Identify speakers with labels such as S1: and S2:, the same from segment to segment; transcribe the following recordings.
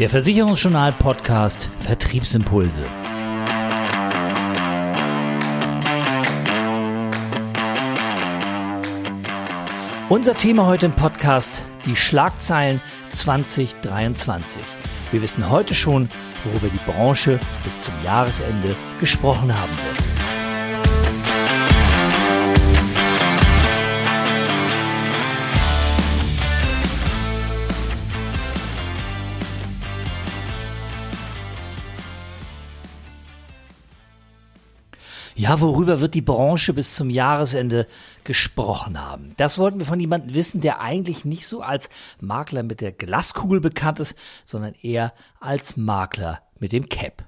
S1: Der Versicherungsjournal Podcast Vertriebsimpulse. Unser Thema heute im Podcast, die Schlagzeilen 2023. Wir wissen heute schon, worüber die Branche bis zum Jahresende gesprochen haben wird. Ja, worüber wird die Branche bis zum Jahresende gesprochen haben? Das wollten wir von jemandem wissen, der eigentlich nicht so als Makler mit der Glaskugel bekannt ist, sondern eher als Makler mit dem Cap.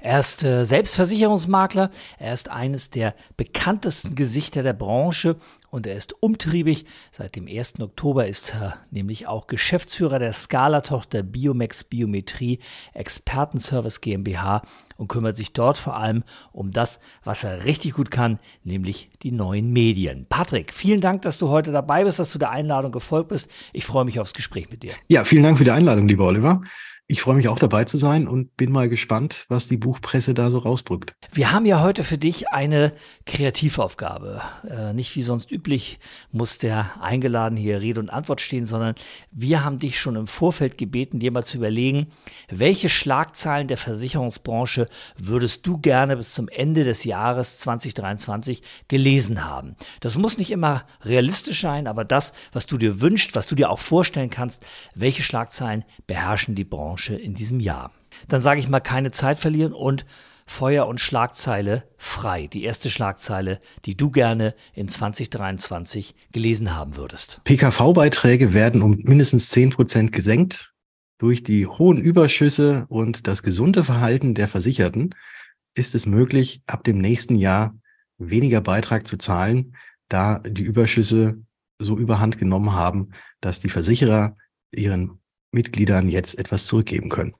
S1: Er ist äh, Selbstversicherungsmakler, er ist eines der bekanntesten Gesichter der Branche und er ist umtriebig. Seit dem 1. Oktober ist er nämlich auch Geschäftsführer der Scala-Tochter Biomex Biometrie Expertenservice GmbH und kümmert sich dort vor allem um das, was er richtig gut kann, nämlich die neuen Medien. Patrick, vielen Dank, dass du heute dabei bist, dass du der Einladung gefolgt bist. Ich freue mich aufs Gespräch mit dir.
S2: Ja, vielen Dank für die Einladung, lieber Oliver. Ich freue mich auch dabei zu sein und bin mal gespannt, was die Buchpresse da so rausbrückt.
S1: Wir haben ja heute für dich eine Kreativaufgabe. Äh, nicht wie sonst üblich muss der eingeladen hier Rede und Antwort stehen, sondern wir haben dich schon im Vorfeld gebeten, dir mal zu überlegen, welche Schlagzeilen der Versicherungsbranche würdest du gerne bis zum Ende des Jahres 2023 gelesen haben. Das muss nicht immer realistisch sein, aber das, was du dir wünschst, was du dir auch vorstellen kannst, welche Schlagzeilen beherrschen die Branche Branche in diesem Jahr. Dann sage ich mal keine Zeit verlieren und Feuer und Schlagzeile frei. Die erste Schlagzeile, die du gerne in 2023 gelesen haben würdest.
S2: PKV-Beiträge werden um mindestens 10 Prozent gesenkt. Durch die hohen Überschüsse und das gesunde Verhalten der Versicherten ist es möglich, ab dem nächsten Jahr weniger Beitrag zu zahlen, da die Überschüsse so überhand genommen haben, dass die Versicherer ihren Mitgliedern jetzt etwas zurückgeben können.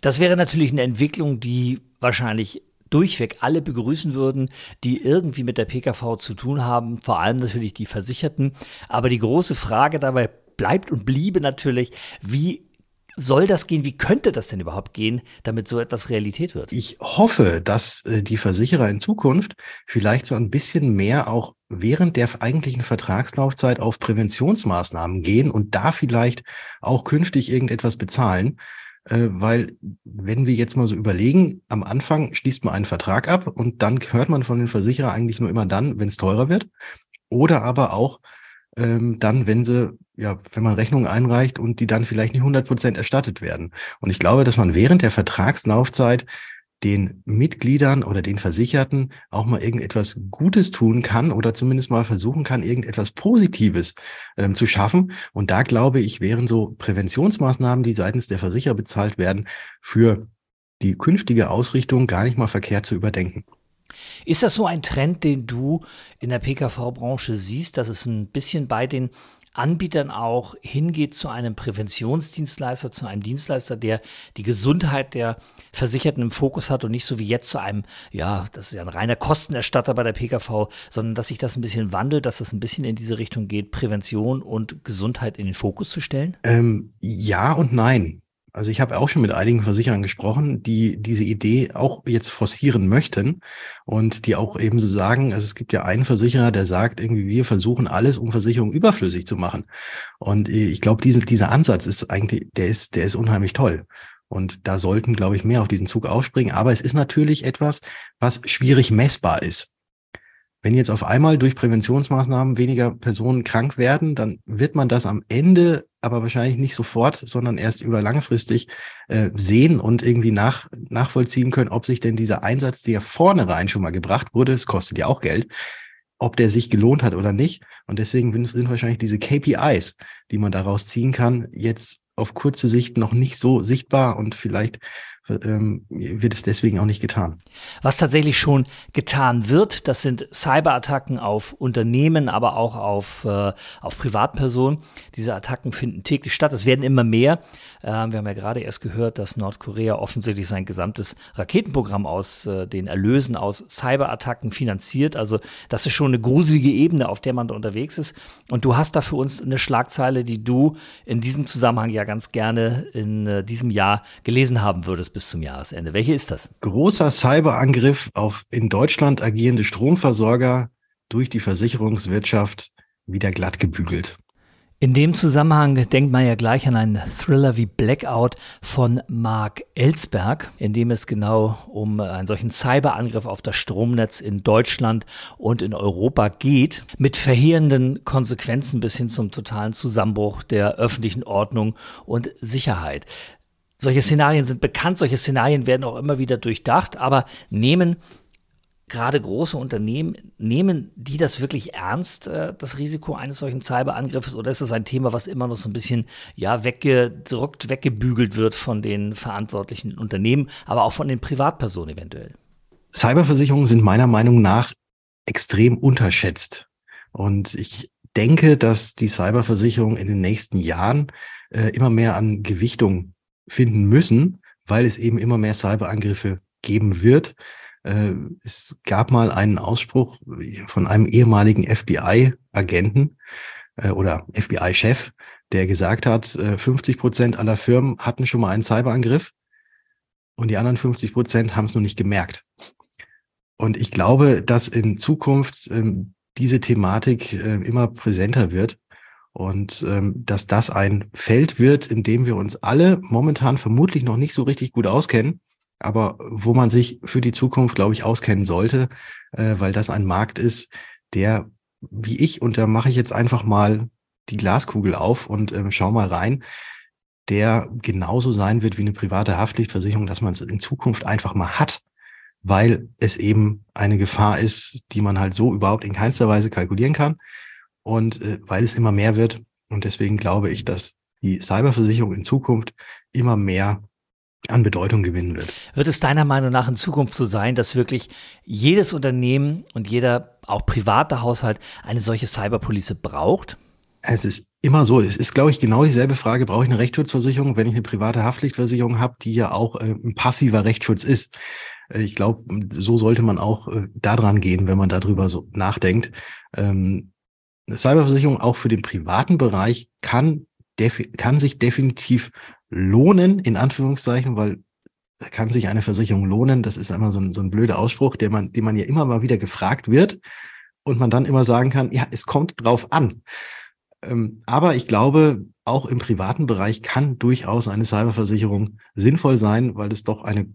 S1: Das wäre natürlich eine Entwicklung, die wahrscheinlich durchweg alle begrüßen würden, die irgendwie mit der PKV zu tun haben, vor allem natürlich die Versicherten. Aber die große Frage dabei bleibt und bliebe natürlich, wie soll das gehen? Wie könnte das denn überhaupt gehen, damit so etwas Realität wird?
S2: Ich hoffe, dass äh, die Versicherer in Zukunft vielleicht so ein bisschen mehr auch während der eigentlichen Vertragslaufzeit auf Präventionsmaßnahmen gehen und da vielleicht auch künftig irgendetwas bezahlen. Äh, weil, wenn wir jetzt mal so überlegen, am Anfang schließt man einen Vertrag ab und dann hört man von den Versicherer eigentlich nur immer dann, wenn es teurer wird. Oder aber auch ähm, dann, wenn sie, ja, wenn man Rechnungen einreicht und die dann vielleicht nicht 100 Prozent erstattet werden. Und ich glaube, dass man während der Vertragslaufzeit den Mitgliedern oder den Versicherten auch mal irgendetwas Gutes tun kann oder zumindest mal versuchen kann, irgendetwas Positives ähm, zu schaffen. Und da glaube ich, wären so Präventionsmaßnahmen, die seitens der Versicherer bezahlt werden, für die künftige Ausrichtung gar nicht mal verkehrt zu überdenken.
S1: Ist das so ein Trend, den du in der PKV-Branche siehst, dass es ein bisschen bei den Anbietern auch hingeht zu einem Präventionsdienstleister, zu einem Dienstleister, der die Gesundheit der Versicherten im Fokus hat und nicht so wie jetzt zu einem, ja, das ist ja ein reiner Kostenerstatter bei der PKV, sondern dass sich das ein bisschen wandelt, dass das ein bisschen in diese Richtung geht, Prävention und Gesundheit in den Fokus zu stellen?
S2: Ähm, ja und nein. Also ich habe auch schon mit einigen Versicherern gesprochen, die diese Idee auch jetzt forcieren möchten und die auch eben so sagen, also es gibt ja einen Versicherer, der sagt, irgendwie wir versuchen alles, um Versicherungen überflüssig zu machen. Und ich glaube, diese, dieser Ansatz ist eigentlich, der ist, der ist unheimlich toll. Und da sollten, glaube ich, mehr auf diesen Zug aufspringen. Aber es ist natürlich etwas, was schwierig messbar ist. Wenn jetzt auf einmal durch Präventionsmaßnahmen weniger Personen krank werden, dann wird man das am Ende aber wahrscheinlich nicht sofort, sondern erst über langfristig äh, sehen und irgendwie nach, nachvollziehen können, ob sich denn dieser Einsatz, der vorne rein schon mal gebracht wurde, es kostet ja auch Geld, ob der sich gelohnt hat oder nicht. Und deswegen sind wahrscheinlich diese KPIs, die man daraus ziehen kann, jetzt auf kurze Sicht noch nicht so sichtbar und vielleicht ähm, wird es deswegen auch nicht getan.
S1: Was tatsächlich schon getan wird, das sind Cyberattacken auf Unternehmen, aber auch auf, äh, auf Privatpersonen. Diese Attacken finden täglich statt. Es werden immer mehr. Äh, wir haben ja gerade erst gehört, dass Nordkorea offensichtlich sein gesamtes Raketenprogramm aus äh, den Erlösen aus Cyberattacken finanziert. Also das ist schon eine gruselige Ebene, auf der man da unterwegs ist. Und du hast da für uns eine Schlagzeile, die du in diesem Zusammenhang ja ganz gerne in äh, diesem Jahr gelesen haben würdest bis zum Jahresende. Welche ist das?
S2: Großer Cyberangriff auf in Deutschland agierende Stromversorger durch die Versicherungswirtschaft wieder glatt gebügelt.
S1: In dem Zusammenhang denkt man ja gleich an einen Thriller wie Blackout von Mark Ellsberg, in dem es genau um einen solchen Cyberangriff auf das Stromnetz in Deutschland und in Europa geht, mit verheerenden Konsequenzen bis hin zum totalen Zusammenbruch der öffentlichen Ordnung und Sicherheit. Solche Szenarien sind bekannt, solche Szenarien werden auch immer wieder durchdacht, aber nehmen gerade große Unternehmen, nehmen die das wirklich ernst, äh, das Risiko eines solchen Cyberangriffes, oder ist das ein Thema, was immer noch so ein bisschen ja weggedrückt, weggebügelt wird von den verantwortlichen Unternehmen, aber auch von den Privatpersonen eventuell?
S2: Cyberversicherungen sind meiner Meinung nach extrem unterschätzt. Und ich denke, dass die Cyberversicherungen in den nächsten Jahren äh, immer mehr an Gewichtung finden müssen, weil es eben immer mehr Cyberangriffe geben wird. Äh, es gab mal einen Ausspruch von einem ehemaligen FBI-Agenten äh, oder FBI-Chef, der gesagt hat, 50 äh, Prozent aller Firmen hatten schon mal einen Cyberangriff und die anderen 50 Prozent haben es nur nicht gemerkt. Und ich glaube, dass in Zukunft ähm, diese Thematik immer präsenter wird und ähm, dass das ein Feld wird, in dem wir uns alle momentan vermutlich noch nicht so richtig gut auskennen, aber wo man sich für die Zukunft, glaube ich, auskennen sollte, äh, weil das ein Markt ist, der, wie ich, und da mache ich jetzt einfach mal die Glaskugel auf und ähm, schau mal rein, der genauso sein wird wie eine private Haftpflichtversicherung, dass man es in Zukunft einfach mal hat, weil es eben eine Gefahr ist, die man halt so überhaupt in keinster Weise kalkulieren kann und äh, weil es immer mehr wird. Und deswegen glaube ich, dass die Cyberversicherung in Zukunft immer mehr an Bedeutung gewinnen wird.
S1: Wird es deiner Meinung nach in Zukunft so sein, dass wirklich jedes Unternehmen und jeder auch private Haushalt eine solche Cyberpolice braucht?
S2: Es ist immer so. Es ist, glaube ich, genau dieselbe Frage. Brauche ich eine Rechtsschutzversicherung, wenn ich eine private Haftpflichtversicherung habe, die ja auch äh, ein passiver Rechtsschutz ist? Äh, ich glaube, so sollte man auch äh, daran gehen, wenn man darüber so nachdenkt. Ähm, Cyberversicherung auch für den privaten Bereich kann, kann sich definitiv lohnen, in Anführungszeichen, weil kann sich eine Versicherung lohnen. Das ist einmal so ein, so ein blöder Ausspruch, der man, den man ja immer mal wieder gefragt wird und man dann immer sagen kann, ja, es kommt drauf an. Ähm, aber ich glaube, auch im privaten Bereich kann durchaus eine Cyberversicherung sinnvoll sein, weil es doch eine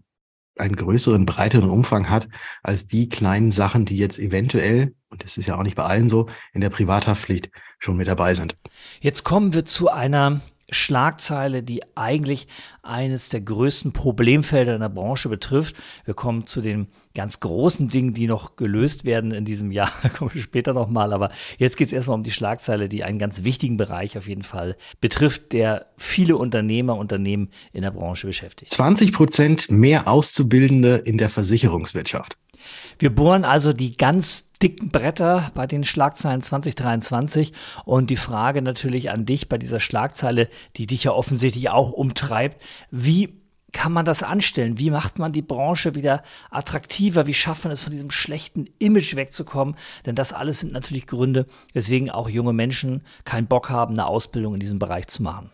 S2: einen größeren, breiteren Umfang hat als die kleinen Sachen, die jetzt eventuell, und das ist ja auch nicht bei allen so, in der Privathaftpflicht schon mit dabei sind.
S1: Jetzt kommen wir zu einer Schlagzeile, die eigentlich eines der größten Problemfelder in der Branche betrifft. Wir kommen zu den ganz großen Dingen, die noch gelöst werden in diesem Jahr. Kommen wir später nochmal. Aber jetzt geht es erstmal um die Schlagzeile, die einen ganz wichtigen Bereich auf jeden Fall betrifft, der viele Unternehmer, Unternehmen in der Branche beschäftigt.
S2: 20 Prozent mehr Auszubildende in der Versicherungswirtschaft.
S1: Wir bohren also die ganz dicken Bretter bei den Schlagzeilen 2023 und die Frage natürlich an dich bei dieser Schlagzeile, die dich ja offensichtlich auch umtreibt. Wie kann man das anstellen? Wie macht man die Branche wieder attraktiver? Wie schafft man es, von diesem schlechten Image wegzukommen? Denn das alles sind natürlich Gründe, weswegen auch junge Menschen keinen Bock haben, eine Ausbildung in diesem Bereich zu machen.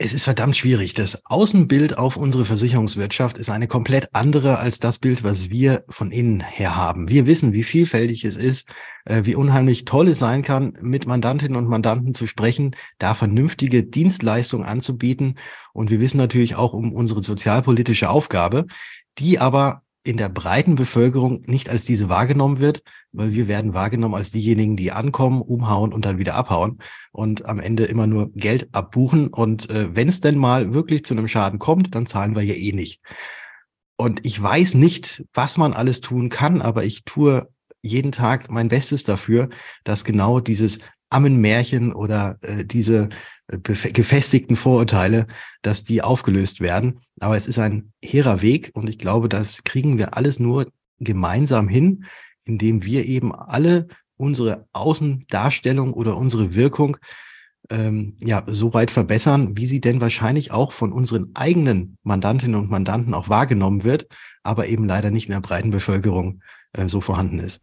S2: Es ist verdammt schwierig. Das Außenbild auf unsere Versicherungswirtschaft ist eine komplett andere als das Bild, was wir von innen her haben. Wir wissen, wie vielfältig es ist, äh, wie unheimlich toll es sein kann, mit Mandantinnen und Mandanten zu sprechen, da vernünftige Dienstleistungen anzubieten. Und wir wissen natürlich auch um unsere sozialpolitische Aufgabe, die aber in der breiten Bevölkerung nicht als diese wahrgenommen wird, weil wir werden wahrgenommen als diejenigen, die ankommen, umhauen und dann wieder abhauen und am Ende immer nur Geld abbuchen. Und äh, wenn es denn mal wirklich zu einem Schaden kommt, dann zahlen wir ja eh nicht. Und ich weiß nicht, was man alles tun kann, aber ich tue jeden Tag mein Bestes dafür, dass genau dieses Ammenmärchen oder äh, diese gefestigten Vorurteile, dass die aufgelöst werden. Aber es ist ein hehrer Weg und ich glaube, das kriegen wir alles nur gemeinsam hin, indem wir eben alle unsere Außendarstellung oder unsere Wirkung ähm, ja so weit verbessern, wie sie denn wahrscheinlich auch von unseren eigenen Mandantinnen und Mandanten auch wahrgenommen wird, aber eben leider nicht in der breiten Bevölkerung äh, so vorhanden ist.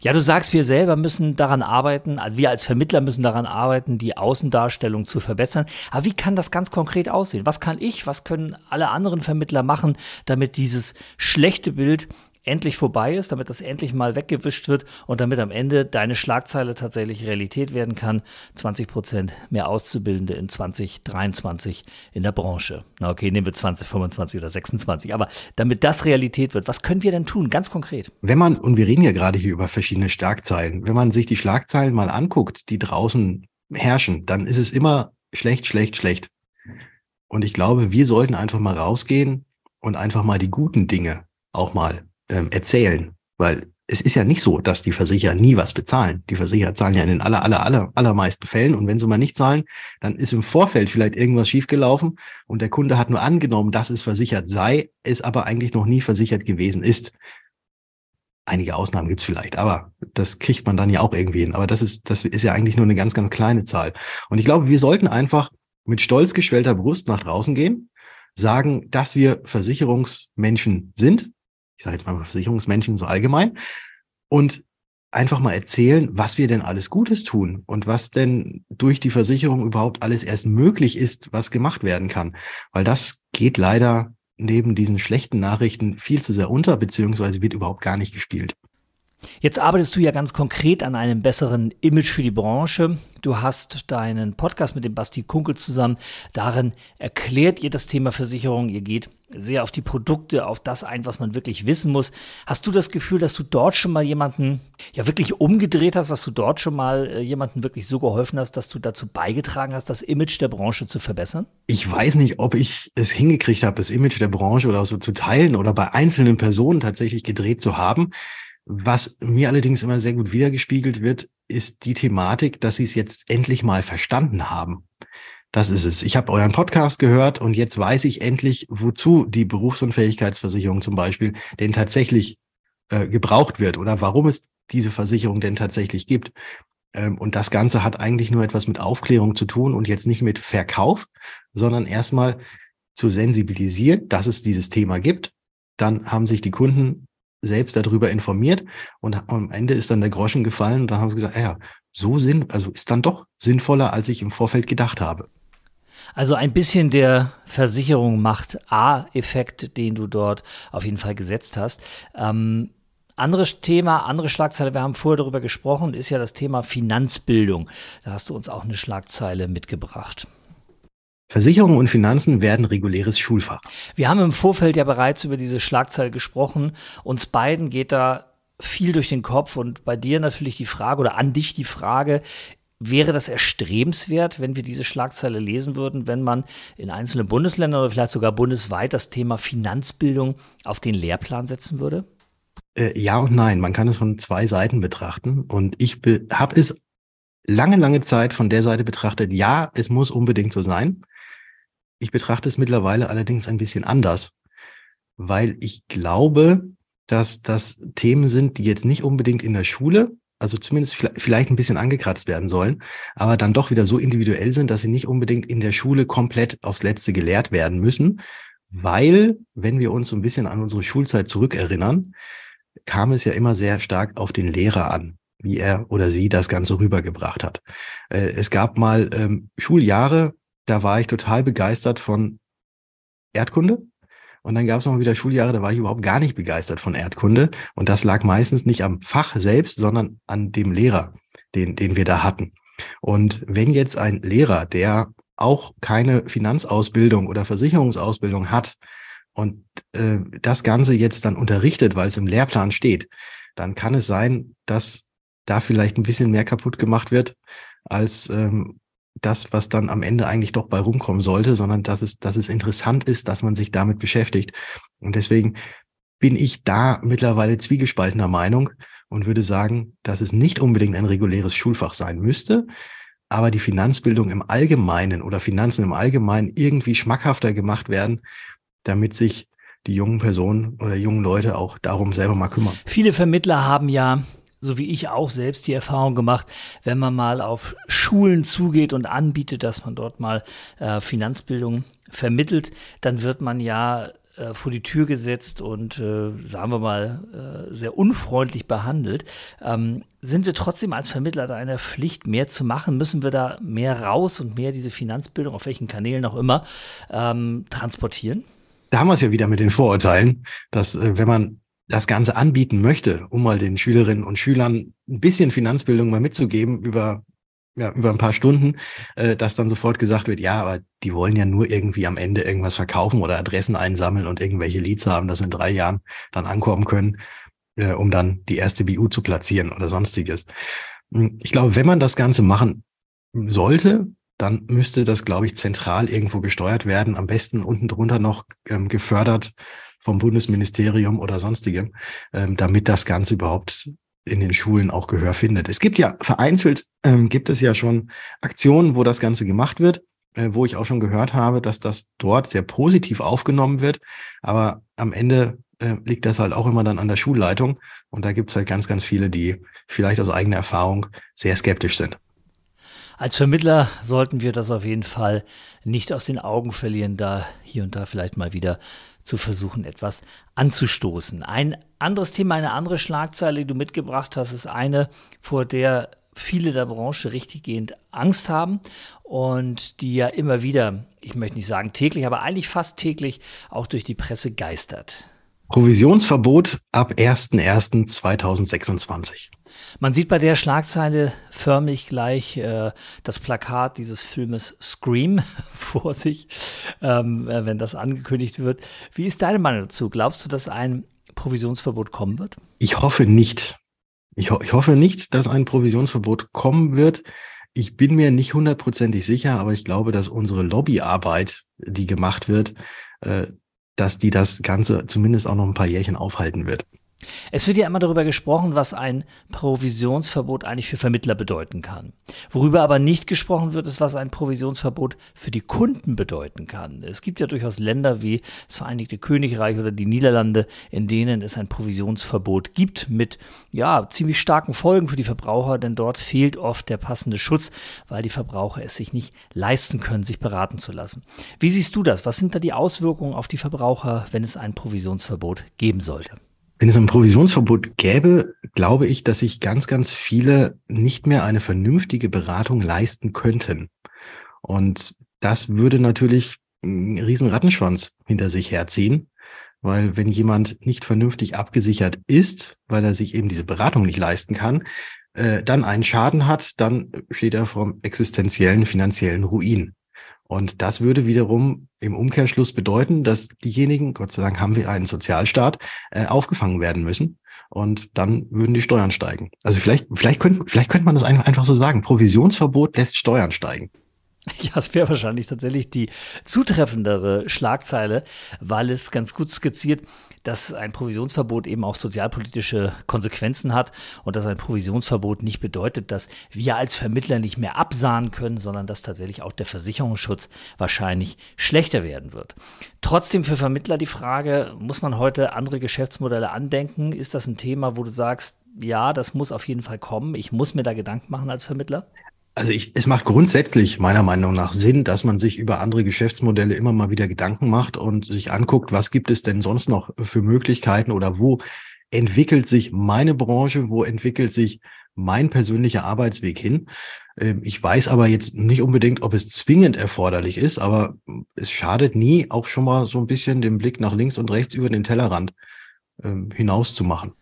S1: Ja, du sagst, wir selber müssen daran arbeiten, also wir als Vermittler müssen daran arbeiten, die Außendarstellung zu verbessern. Aber wie kann das ganz konkret aussehen? Was kann ich, was können alle anderen Vermittler machen, damit dieses schlechte Bild endlich vorbei ist, damit das endlich mal weggewischt wird und damit am Ende deine Schlagzeile tatsächlich Realität werden kann. 20 Prozent mehr Auszubildende in 2023 in der Branche. Na okay, nehmen wir 2025 oder 26. Aber damit das Realität wird, was können wir denn tun, ganz konkret?
S2: Wenn man, und wir reden ja gerade hier über verschiedene Schlagzeilen, wenn man sich die Schlagzeilen mal anguckt, die draußen herrschen, dann ist es immer schlecht, schlecht, schlecht. Und ich glaube, wir sollten einfach mal rausgehen und einfach mal die guten Dinge auch mal ähm, erzählen, weil es ist ja nicht so, dass die Versicherer nie was bezahlen. Die Versicherer zahlen ja in den aller, aller, aller, allermeisten Fällen. Und wenn sie mal nicht zahlen, dann ist im Vorfeld vielleicht irgendwas schiefgelaufen und der Kunde hat nur angenommen, dass es versichert sei, es aber eigentlich noch nie versichert gewesen ist. Einige Ausnahmen gibt's vielleicht, aber das kriegt man dann ja auch irgendwie hin. Aber das ist, das ist ja eigentlich nur eine ganz, ganz kleine Zahl. Und ich glaube, wir sollten einfach mit stolz geschwellter Brust nach draußen gehen, sagen, dass wir Versicherungsmenschen sind, ich sage jetzt mal Versicherungsmenschen so allgemein, und einfach mal erzählen, was wir denn alles Gutes tun und was denn durch die Versicherung überhaupt alles erst möglich ist, was gemacht werden kann. Weil das geht leider neben diesen schlechten Nachrichten viel zu sehr unter, beziehungsweise wird überhaupt gar nicht gespielt.
S1: Jetzt arbeitest du ja ganz konkret an einem besseren Image für die Branche. Du hast deinen Podcast mit dem Basti Kunkel zusammen. Darin erklärt ihr das Thema Versicherung. Ihr geht sehr auf die Produkte, auf das ein, was man wirklich wissen muss. Hast du das Gefühl, dass du dort schon mal jemanden ja wirklich umgedreht hast, dass du dort schon mal äh, jemanden wirklich so geholfen hast, dass du dazu beigetragen hast, das Image der Branche zu verbessern?
S2: Ich weiß nicht, ob ich es hingekriegt habe, das Image der Branche oder so zu teilen oder bei einzelnen Personen tatsächlich gedreht zu haben. Was mir allerdings immer sehr gut wiedergespiegelt wird, ist die Thematik, dass sie es jetzt endlich mal verstanden haben. Das ist es. Ich habe euren Podcast gehört und jetzt weiß ich endlich, wozu die Berufsunfähigkeitsversicherung zum Beispiel denn tatsächlich äh, gebraucht wird oder warum es diese Versicherung denn tatsächlich gibt. Ähm, und das Ganze hat eigentlich nur etwas mit Aufklärung zu tun und jetzt nicht mit Verkauf, sondern erstmal zu sensibilisieren, dass es dieses Thema gibt. Dann haben sich die Kunden selbst darüber informiert und am Ende ist dann der Groschen gefallen und dann haben sie gesagt, ja, so sind, also ist dann doch sinnvoller, als ich im Vorfeld gedacht habe.
S1: Also ein bisschen der Versicherung macht A-Effekt, den du dort auf jeden Fall gesetzt hast. Ähm, anderes Thema, andere Schlagzeile, wir haben vorher darüber gesprochen, ist ja das Thema Finanzbildung. Da hast du uns auch eine Schlagzeile mitgebracht.
S2: Versicherungen und Finanzen werden reguläres Schulfach.
S1: Wir haben im Vorfeld ja bereits über diese Schlagzeile gesprochen. Uns beiden geht da viel durch den Kopf und bei dir natürlich die Frage oder an dich die Frage, Wäre das erstrebenswert, wenn wir diese Schlagzeile lesen würden, wenn man in einzelnen Bundesländern oder vielleicht sogar bundesweit das Thema Finanzbildung auf den Lehrplan setzen würde?
S2: Äh, ja und nein. Man kann es von zwei Seiten betrachten. Und ich habe es lange, lange Zeit von der Seite betrachtet. Ja, es muss unbedingt so sein. Ich betrachte es mittlerweile allerdings ein bisschen anders, weil ich glaube, dass das Themen sind, die jetzt nicht unbedingt in der Schule, also zumindest vielleicht ein bisschen angekratzt werden sollen, aber dann doch wieder so individuell sind, dass sie nicht unbedingt in der Schule komplett aufs Letzte gelehrt werden müssen, weil, wenn wir uns so ein bisschen an unsere Schulzeit zurückerinnern, kam es ja immer sehr stark auf den Lehrer an, wie er oder sie das Ganze rübergebracht hat. Äh, es gab mal ähm, Schuljahre, da war ich total begeistert von Erdkunde. Und dann gab es noch wieder Schuljahre, da war ich überhaupt gar nicht begeistert von Erdkunde. Und das lag meistens nicht am Fach selbst, sondern an dem Lehrer, den, den wir da hatten. Und wenn jetzt ein Lehrer, der auch keine Finanzausbildung oder Versicherungsausbildung hat und äh, das Ganze jetzt dann unterrichtet, weil es im Lehrplan steht, dann kann es sein, dass da vielleicht ein bisschen mehr kaputt gemacht wird, als ähm, das, was dann am Ende eigentlich doch bei rumkommen sollte, sondern dass es, dass es interessant ist, dass man sich damit beschäftigt. Und deswegen bin ich da mittlerweile zwiegespaltener Meinung und würde sagen, dass es nicht unbedingt ein reguläres Schulfach sein müsste, aber die Finanzbildung im Allgemeinen oder Finanzen im Allgemeinen irgendwie schmackhafter gemacht werden, damit sich die jungen Personen oder jungen Leute auch darum selber mal kümmern.
S1: Viele Vermittler haben ja so wie ich auch selbst die Erfahrung gemacht, wenn man mal auf Schulen zugeht und anbietet, dass man dort mal äh, Finanzbildung vermittelt, dann wird man ja äh, vor die Tür gesetzt und, äh, sagen wir mal, äh, sehr unfreundlich behandelt. Ähm, sind wir trotzdem als Vermittler da in der Pflicht, mehr zu machen? Müssen wir da mehr raus und mehr diese Finanzbildung, auf welchen Kanälen auch immer, ähm, transportieren?
S2: Da haben wir es ja wieder mit den Vorurteilen, dass äh, wenn man das Ganze anbieten möchte, um mal den Schülerinnen und Schülern ein bisschen Finanzbildung mal mitzugeben über ja, über ein paar Stunden, äh, dass dann sofort gesagt wird, ja, aber die wollen ja nur irgendwie am Ende irgendwas verkaufen oder Adressen einsammeln und irgendwelche Leads haben, das in drei Jahren dann ankommen können, äh, um dann die erste BU zu platzieren oder sonstiges. Hm, ich glaube, wenn man das Ganze machen sollte, dann müsste das, glaube ich, zentral irgendwo gesteuert werden, am besten unten drunter noch ähm, gefördert vom Bundesministerium oder sonstigem, ähm, damit das Ganze überhaupt in den Schulen auch Gehör findet. Es gibt ja vereinzelt, ähm, gibt es ja schon Aktionen, wo das Ganze gemacht wird, äh, wo ich auch schon gehört habe, dass das dort sehr positiv aufgenommen wird. Aber am Ende äh, liegt das halt auch immer dann an der Schulleitung. Und da gibt es halt ganz, ganz viele, die vielleicht aus eigener Erfahrung sehr skeptisch sind.
S1: Als Vermittler sollten wir das auf jeden Fall nicht aus den Augen verlieren, da hier und da vielleicht mal wieder zu versuchen, etwas anzustoßen. Ein anderes Thema, eine andere Schlagzeile, die du mitgebracht hast, ist eine, vor der viele der Branche richtiggehend Angst haben und die ja immer wieder, ich möchte nicht sagen täglich, aber eigentlich fast täglich auch durch die Presse geistert.
S2: Provisionsverbot ab 01.01.2026.
S1: Man sieht bei der Schlagzeile förmlich gleich äh, das Plakat dieses Filmes Scream vor sich, ähm, äh, wenn das angekündigt wird. Wie ist deine Meinung dazu? Glaubst du, dass ein Provisionsverbot kommen wird?
S2: Ich hoffe nicht. Ich, ho ich hoffe nicht, dass ein Provisionsverbot kommen wird. Ich bin mir nicht hundertprozentig sicher, aber ich glaube, dass unsere Lobbyarbeit, die gemacht wird, äh, dass die das Ganze zumindest auch noch ein paar Jährchen aufhalten wird.
S1: Es wird ja immer darüber gesprochen, was ein Provisionsverbot eigentlich für Vermittler bedeuten kann. Worüber aber nicht gesprochen wird, ist, was ein Provisionsverbot für die Kunden bedeuten kann. Es gibt ja durchaus Länder wie das Vereinigte Königreich oder die Niederlande, in denen es ein Provisionsverbot gibt mit ja, ziemlich starken Folgen für die Verbraucher, denn dort fehlt oft der passende Schutz, weil die Verbraucher es sich nicht leisten können, sich beraten zu lassen. Wie siehst du das? Was sind da die Auswirkungen auf die Verbraucher, wenn es ein Provisionsverbot geben sollte?
S2: Wenn es ein Provisionsverbot gäbe, glaube ich, dass sich ganz, ganz viele nicht mehr eine vernünftige Beratung leisten könnten. Und das würde natürlich einen riesen Rattenschwanz hinter sich herziehen, weil wenn jemand nicht vernünftig abgesichert ist, weil er sich eben diese Beratung nicht leisten kann, äh, dann einen Schaden hat, dann steht er vor existenziellen finanziellen Ruin. Und das würde wiederum im Umkehrschluss bedeuten, dass diejenigen, Gott sei Dank haben wir einen Sozialstaat, äh, aufgefangen werden müssen. Und dann würden die Steuern steigen. Also vielleicht, vielleicht könnte, vielleicht könnte man das einfach so sagen. Provisionsverbot lässt Steuern steigen.
S1: Ja, es wäre wahrscheinlich tatsächlich die zutreffendere Schlagzeile, weil es ganz gut skizziert, dass ein Provisionsverbot eben auch sozialpolitische Konsequenzen hat und dass ein Provisionsverbot nicht bedeutet, dass wir als Vermittler nicht mehr absahen können, sondern dass tatsächlich auch der Versicherungsschutz wahrscheinlich schlechter werden wird. Trotzdem für Vermittler die Frage, muss man heute andere Geschäftsmodelle andenken? Ist das ein Thema, wo du sagst, ja, das muss auf jeden Fall kommen. Ich muss mir da Gedanken machen als Vermittler?
S2: Also ich, es macht grundsätzlich meiner Meinung nach Sinn, dass man sich über andere Geschäftsmodelle immer mal wieder Gedanken macht und sich anguckt, was gibt es denn sonst noch für Möglichkeiten oder wo entwickelt sich meine Branche, wo entwickelt sich mein persönlicher Arbeitsweg hin. Ähm, ich weiß aber jetzt nicht unbedingt, ob es zwingend erforderlich ist, aber es schadet nie, auch schon mal so ein bisschen den Blick nach links und rechts über den Tellerrand ähm, hinaus zu machen.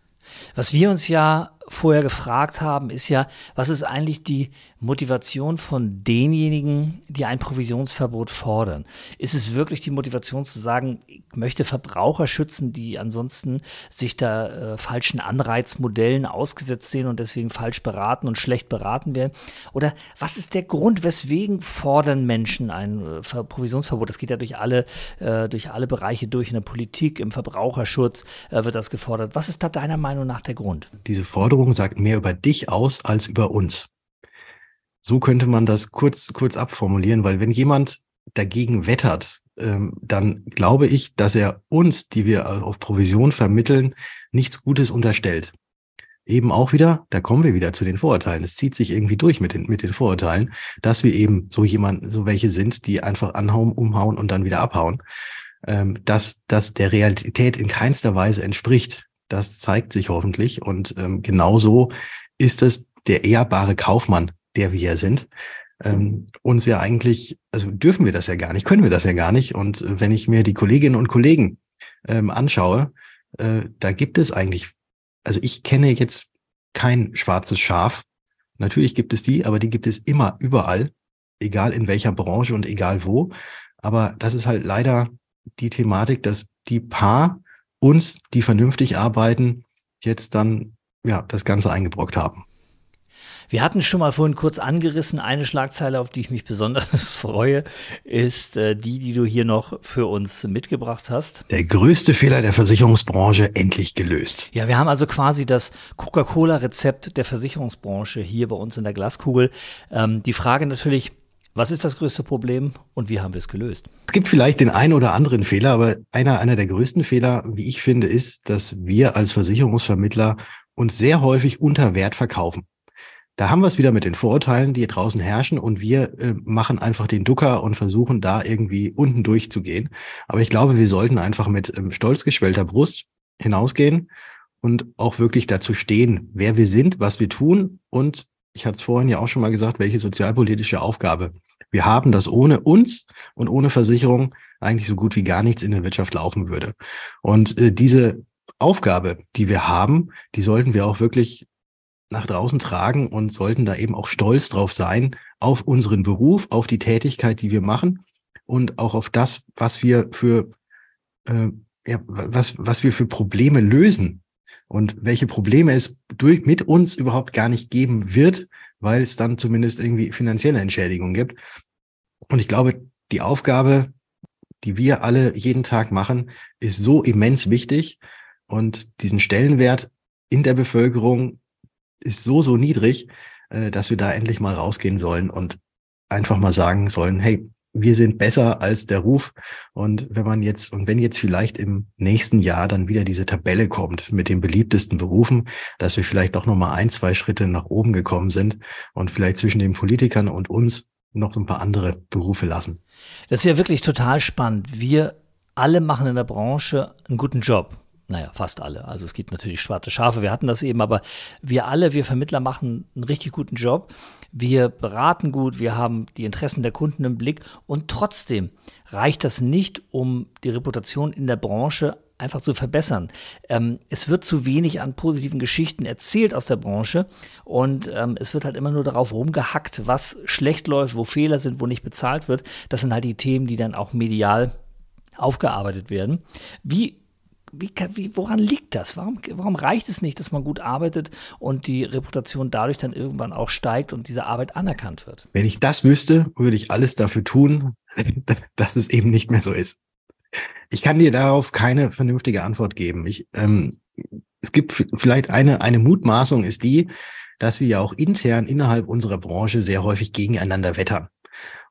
S1: Was wir uns ja vorher gefragt haben, ist ja, was ist eigentlich die Motivation von denjenigen, die ein Provisionsverbot fordern? Ist es wirklich die Motivation zu sagen, ich möchte Verbraucher schützen, die ansonsten sich da äh, falschen Anreizmodellen ausgesetzt sehen und deswegen falsch beraten und schlecht beraten werden? Oder was ist der Grund, weswegen fordern Menschen ein äh, Provisionsverbot? Das geht ja durch alle, äh, durch alle Bereiche durch, in der Politik, im Verbraucherschutz äh, wird das gefordert. Was ist da deiner Meinung nach der Grund?
S2: Diese Forderung sagt mehr über dich aus als über uns. So könnte man das kurz, kurz abformulieren, weil wenn jemand dagegen wettert, ähm, dann glaube ich, dass er uns, die wir auf Provision vermitteln, nichts Gutes unterstellt. Eben auch wieder, da kommen wir wieder zu den Vorurteilen. Es zieht sich irgendwie durch mit den, mit den Vorurteilen, dass wir eben so jemand, so welche sind, die einfach anhauen, umhauen und dann wieder abhauen. Ähm, dass das der Realität in keinster Weise entspricht. Das zeigt sich hoffentlich. Und ähm, genauso ist es der ehrbare Kaufmann, der wir ja sind, ähm, uns ja eigentlich, also dürfen wir das ja gar nicht, können wir das ja gar nicht. Und äh, wenn ich mir die Kolleginnen und Kollegen ähm, anschaue, äh, da gibt es eigentlich, also ich kenne jetzt kein schwarzes Schaf. Natürlich gibt es die, aber die gibt es immer überall, egal in welcher Branche und egal wo. Aber das ist halt leider die Thematik, dass die Paar uns, die vernünftig arbeiten, jetzt dann ja das Ganze eingebrockt haben.
S1: Wir hatten schon mal vorhin kurz angerissen, eine Schlagzeile, auf die ich mich besonders freue, ist äh, die, die du hier noch für uns mitgebracht hast.
S2: Der größte Fehler der Versicherungsbranche endlich gelöst.
S1: Ja, wir haben also quasi das Coca-Cola-Rezept der Versicherungsbranche hier bei uns in der Glaskugel. Ähm, die Frage natürlich, was ist das größte Problem und wie haben wir es gelöst?
S2: Es gibt vielleicht den einen oder anderen Fehler, aber einer, einer der größten Fehler, wie ich finde, ist, dass wir als Versicherungsvermittler uns sehr häufig unter Wert verkaufen. Da haben wir es wieder mit den Vorurteilen, die draußen herrschen und wir äh, machen einfach den Ducker und versuchen da irgendwie unten durchzugehen. Aber ich glaube, wir sollten einfach mit ähm, stolz geschwellter Brust hinausgehen und auch wirklich dazu stehen, wer wir sind, was wir tun und ich hatte es vorhin ja auch schon mal gesagt, welche sozialpolitische Aufgabe wir haben, dass ohne uns und ohne Versicherung eigentlich so gut wie gar nichts in der Wirtschaft laufen würde. Und äh, diese Aufgabe, die wir haben, die sollten wir auch wirklich nach draußen tragen und sollten da eben auch stolz drauf sein, auf unseren Beruf, auf die Tätigkeit, die wir machen und auch auf das, was wir für, äh, ja, was, was wir für Probleme lösen und welche Probleme es durch, mit uns überhaupt gar nicht geben wird, weil es dann zumindest irgendwie finanzielle Entschädigungen gibt. Und ich glaube, die Aufgabe, die wir alle jeden Tag machen, ist so immens wichtig und diesen Stellenwert in der Bevölkerung ist so, so niedrig, äh, dass wir da endlich mal rausgehen sollen und einfach mal sagen sollen, hey, wir sind besser als der Ruf. Und wenn man jetzt, und wenn jetzt vielleicht im nächsten Jahr dann wieder diese Tabelle kommt mit den beliebtesten Berufen, dass wir vielleicht doch nochmal ein, zwei Schritte nach oben gekommen sind und vielleicht zwischen den Politikern und uns noch so ein paar andere Berufe lassen.
S1: Das ist ja wirklich total spannend. Wir alle machen in der Branche einen guten Job naja, fast alle. Also es gibt natürlich schwarze Schafe, wir hatten das eben, aber wir alle, wir Vermittler machen einen richtig guten Job. Wir beraten gut, wir haben die Interessen der Kunden im Blick und trotzdem reicht das nicht, um die Reputation in der Branche einfach zu verbessern. Ähm, es wird zu wenig an positiven Geschichten erzählt aus der Branche und ähm, es wird halt immer nur darauf rumgehackt, was schlecht läuft, wo Fehler sind, wo nicht bezahlt wird. Das sind halt die Themen, die dann auch medial aufgearbeitet werden. Wie wie, wie, woran liegt das? Warum, warum reicht es nicht, dass man gut arbeitet und die Reputation dadurch dann irgendwann auch steigt und diese Arbeit anerkannt wird?
S2: Wenn ich das wüsste, würde ich alles dafür tun, dass es eben nicht mehr so ist. Ich kann dir darauf keine vernünftige Antwort geben. Ich, ähm, es gibt vielleicht eine, eine Mutmaßung ist die, dass wir ja auch intern innerhalb unserer Branche sehr häufig gegeneinander wettern.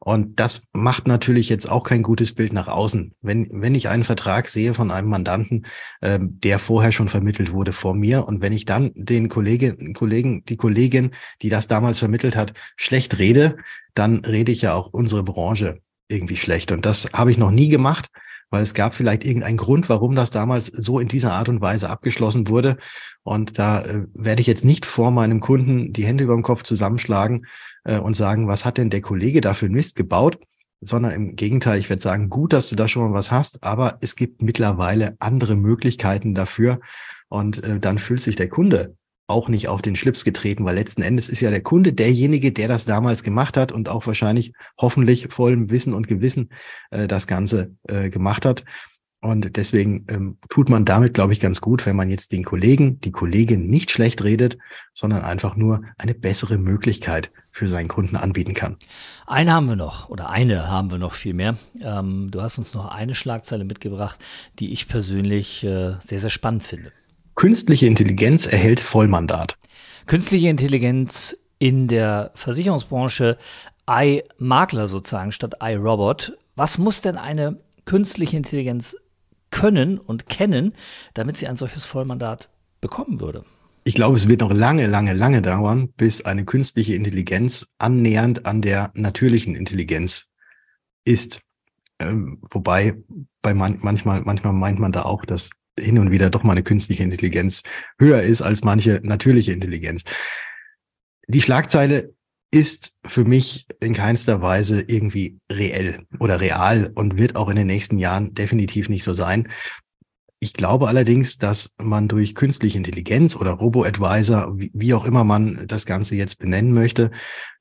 S2: Und das macht natürlich jetzt auch kein gutes Bild nach außen. Wenn, wenn ich einen Vertrag sehe von einem Mandanten, äh, der vorher schon vermittelt wurde vor mir, und wenn ich dann den Kollegen, Kollegen, die Kollegin, die das damals vermittelt hat, schlecht rede, dann rede ich ja auch unsere Branche irgendwie schlecht. Und das habe ich noch nie gemacht weil es gab vielleicht irgendeinen Grund, warum das damals so in dieser Art und Weise abgeschlossen wurde. Und da äh, werde ich jetzt nicht vor meinem Kunden die Hände über dem Kopf zusammenschlagen äh, und sagen, was hat denn der Kollege da für Mist gebaut? Sondern im Gegenteil, ich werde sagen, gut, dass du da schon mal was hast, aber es gibt mittlerweile andere Möglichkeiten dafür. Und äh, dann fühlt sich der Kunde auch nicht auf den Schlips getreten, weil letzten Endes ist ja der Kunde derjenige, der das damals gemacht hat und auch wahrscheinlich hoffentlich vollem Wissen und Gewissen äh, das Ganze äh, gemacht hat. Und deswegen ähm, tut man damit, glaube ich, ganz gut, wenn man jetzt den Kollegen, die Kollegin nicht schlecht redet, sondern einfach nur eine bessere Möglichkeit für seinen Kunden anbieten kann.
S1: Eine haben wir noch, oder eine haben wir noch viel mehr. Ähm, du hast uns noch eine Schlagzeile mitgebracht, die ich persönlich äh, sehr, sehr spannend finde.
S2: Künstliche Intelligenz erhält Vollmandat.
S1: Künstliche Intelligenz in der Versicherungsbranche, iMakler sozusagen statt iRobot. Was muss denn eine künstliche Intelligenz können und kennen, damit sie ein solches Vollmandat bekommen würde?
S2: Ich glaube, es wird noch lange, lange, lange dauern, bis eine künstliche Intelligenz annähernd an der natürlichen Intelligenz ist. Ähm, wobei bei man, manchmal, manchmal meint man da auch, dass hin und wieder doch mal eine künstliche Intelligenz höher ist als manche natürliche Intelligenz. Die Schlagzeile ist für mich in keinster Weise irgendwie reell oder real und wird auch in den nächsten Jahren definitiv nicht so sein. Ich glaube allerdings, dass man durch künstliche Intelligenz oder Robo-Advisor, wie, auch immer man das Ganze jetzt benennen möchte,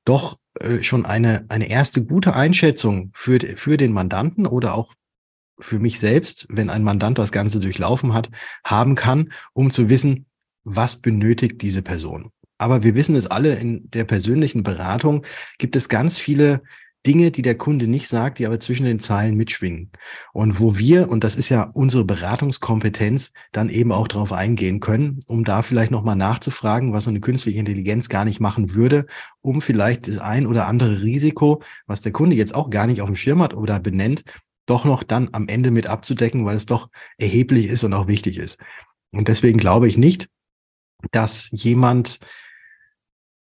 S2: doch äh, schon eine, eine erste gute Einschätzung für, für den Mandanten oder auch für mich selbst, wenn ein Mandant das Ganze durchlaufen hat, haben kann, um zu wissen, was benötigt diese Person. Aber wir wissen es alle, in der persönlichen Beratung gibt es ganz viele Dinge, die der Kunde nicht sagt, die aber zwischen den Zeilen mitschwingen. Und wo wir, und das ist ja unsere Beratungskompetenz, dann eben auch darauf eingehen können, um da vielleicht nochmal nachzufragen, was so eine künstliche Intelligenz gar nicht machen würde, um vielleicht das ein oder andere Risiko, was der Kunde jetzt auch gar nicht auf dem Schirm hat oder benennt, doch noch dann am Ende mit abzudecken, weil es doch erheblich ist und auch wichtig ist. Und deswegen glaube ich nicht, dass jemand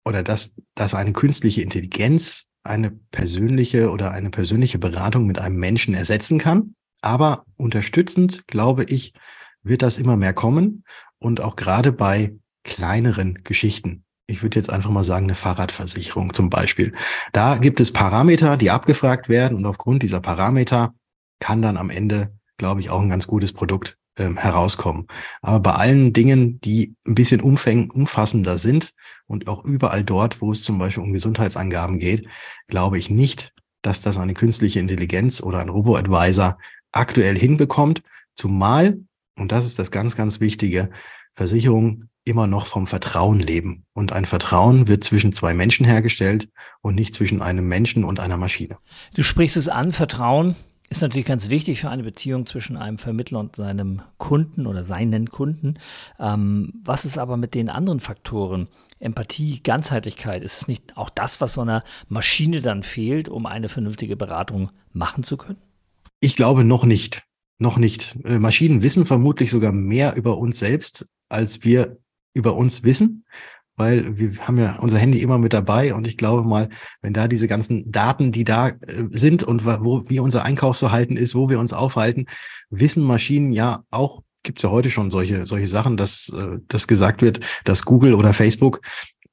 S2: oder dass, dass eine künstliche Intelligenz eine persönliche oder eine persönliche Beratung mit einem Menschen ersetzen kann. Aber unterstützend, glaube ich, wird das immer mehr kommen und auch gerade bei kleineren Geschichten. Ich würde jetzt einfach mal sagen, eine Fahrradversicherung zum Beispiel. Da gibt es Parameter, die abgefragt werden und aufgrund dieser Parameter kann dann am Ende, glaube ich, auch ein ganz gutes Produkt ähm, herauskommen. Aber bei allen Dingen, die ein bisschen umfäng, umfassender sind und auch überall dort, wo es zum Beispiel um Gesundheitsangaben geht, glaube ich nicht, dass das eine künstliche Intelligenz oder ein Robo-Advisor aktuell hinbekommt, zumal, und das ist das ganz, ganz Wichtige, Versicherungen immer noch vom Vertrauen leben. Und ein Vertrauen wird zwischen zwei Menschen hergestellt und nicht zwischen einem Menschen und einer Maschine.
S1: Du sprichst es an, Vertrauen ist natürlich ganz wichtig für eine Beziehung zwischen einem Vermittler und seinem Kunden oder seinen Kunden. Ähm, was ist aber mit den anderen Faktoren? Empathie, Ganzheitlichkeit, ist es nicht auch das, was so einer Maschine dann fehlt, um eine vernünftige Beratung machen zu können?
S2: Ich glaube noch nicht. Noch nicht. Äh, Maschinen wissen vermutlich sogar mehr über uns selbst, als wir über uns wissen weil wir haben ja unser Handy immer mit dabei und ich glaube mal, wenn da diese ganzen Daten, die da äh, sind und wo wie unser Einkaufsverhalten ist, wo wir uns aufhalten, wissen Maschinen ja auch, gibt es ja heute schon solche solche Sachen, dass äh, das gesagt wird, dass Google oder Facebook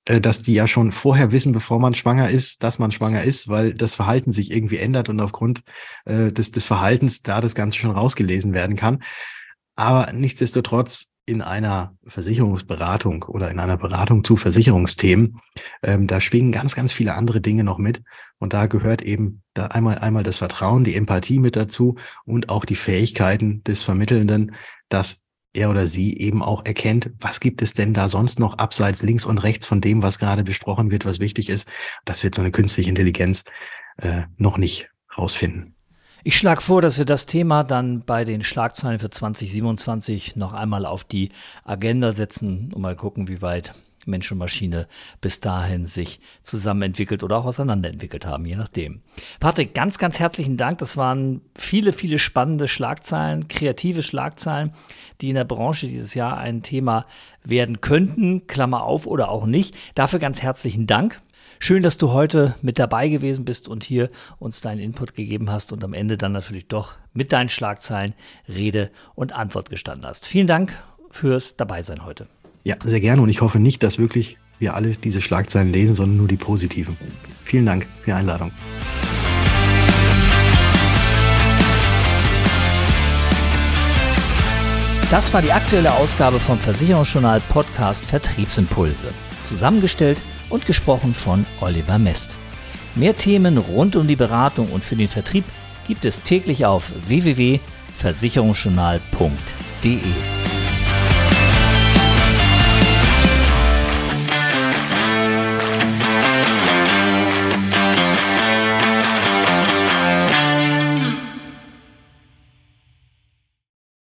S2: äh, dass die ja schon vorher wissen, bevor man schwanger ist, dass man schwanger ist, weil das Verhalten sich irgendwie ändert und aufgrund äh, des, des Verhaltens da das Ganze schon rausgelesen werden kann. Aber nichtsdestotrotz in einer Versicherungsberatung oder in einer Beratung zu Versicherungsthemen, ähm, da schwingen ganz, ganz viele andere Dinge noch mit. Und da gehört eben da einmal, einmal das Vertrauen, die Empathie mit dazu und auch die Fähigkeiten des Vermittelnden, dass er oder sie eben auch erkennt, was gibt es denn da sonst noch abseits links und rechts von dem, was gerade besprochen wird, was wichtig ist. Das wird so eine künstliche Intelligenz äh, noch nicht rausfinden.
S1: Ich schlage vor, dass wir das Thema dann bei den Schlagzeilen für 2027 noch einmal auf die Agenda setzen und mal gucken, wie weit Mensch und Maschine bis dahin sich zusammen entwickelt oder auch auseinanderentwickelt haben, je nachdem. Patrick, ganz, ganz herzlichen Dank. Das waren viele, viele spannende Schlagzeilen, kreative Schlagzeilen, die in der Branche dieses Jahr ein Thema werden könnten, Klammer auf oder auch nicht. Dafür ganz herzlichen Dank. Schön, dass du heute mit dabei gewesen bist und hier uns deinen Input gegeben hast und am Ende dann natürlich doch mit deinen Schlagzeilen Rede und Antwort gestanden hast. Vielen Dank fürs Dabeisein heute.
S2: Ja, sehr gerne und ich hoffe nicht, dass wirklich wir alle diese Schlagzeilen lesen, sondern nur die positiven. Vielen Dank für die Einladung.
S1: Das war die aktuelle Ausgabe vom Versicherungsjournal Podcast Vertriebsimpulse. Zusammengestellt und gesprochen von Oliver Mest. Mehr Themen rund um die Beratung und für den Vertrieb gibt es täglich auf www.versicherungsjournal.de.